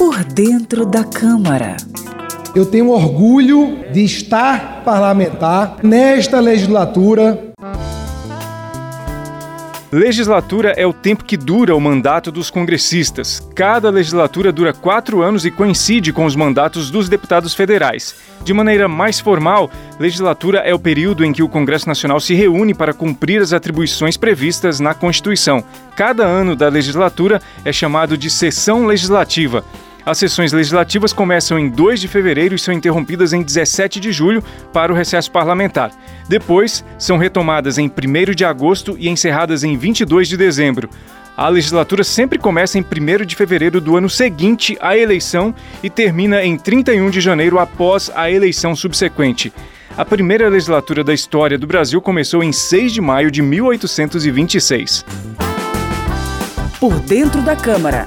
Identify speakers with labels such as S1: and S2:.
S1: Por dentro da Câmara.
S2: Eu tenho orgulho de estar parlamentar nesta legislatura
S3: Legislatura é o tempo que dura o mandato dos congressistas. Cada legislatura dura quatro anos e coincide com os mandatos dos deputados federais. De maneira mais formal, legislatura é o período em que o Congresso Nacional se reúne para cumprir as atribuições previstas na Constituição. Cada ano da legislatura é chamado de sessão legislativa. As sessões legislativas começam em 2 de fevereiro e são interrompidas em 17 de julho para o recesso parlamentar. Depois, são retomadas em 1 de agosto e encerradas em 22 de dezembro. A legislatura sempre começa em 1 de fevereiro do ano seguinte à eleição e termina em 31 de janeiro após a eleição subsequente. A primeira legislatura da história do Brasil começou em 6 de maio de 1826.
S1: Por dentro da Câmara.